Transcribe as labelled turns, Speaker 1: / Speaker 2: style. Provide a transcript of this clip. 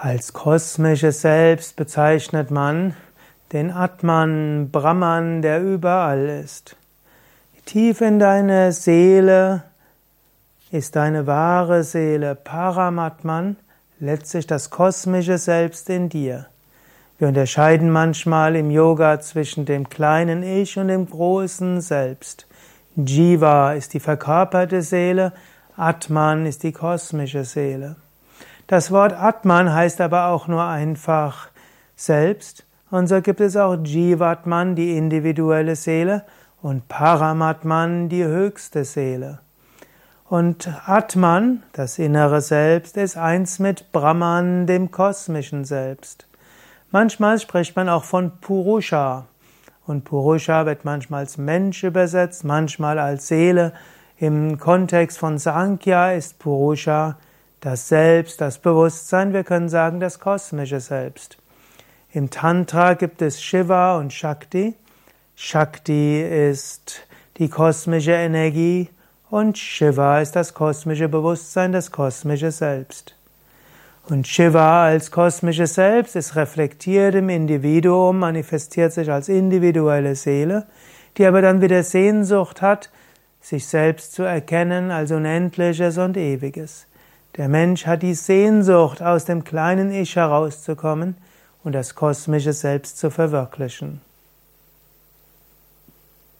Speaker 1: Als kosmisches Selbst bezeichnet man den Atman, Brahman, der überall ist. Tief in deine Seele ist deine wahre Seele, Paramatman, letztlich das kosmische Selbst in dir. Wir unterscheiden manchmal im Yoga zwischen dem kleinen Ich und dem großen Selbst. Jiva ist die verkörperte Seele, Atman ist die kosmische Seele. Das Wort Atman heißt aber auch nur einfach Selbst. Und so gibt es auch Jivatman, die individuelle Seele, und Paramatman, die höchste Seele. Und Atman, das innere Selbst, ist eins mit Brahman, dem kosmischen Selbst. Manchmal spricht man auch von Purusha. Und Purusha wird manchmal als Mensch übersetzt, manchmal als Seele. Im Kontext von Sankhya ist Purusha das Selbst, das Bewusstsein, wir können sagen das kosmische Selbst. Im Tantra gibt es Shiva und Shakti. Shakti ist die kosmische Energie und Shiva ist das kosmische Bewusstsein, das kosmische Selbst. Und Shiva als kosmisches Selbst ist reflektiert im Individuum, manifestiert sich als individuelle Seele, die aber dann wieder Sehnsucht hat, sich selbst zu erkennen als Unendliches und Ewiges. Der Mensch hat die Sehnsucht, aus dem kleinen Ich herauszukommen und das kosmische Selbst zu verwirklichen.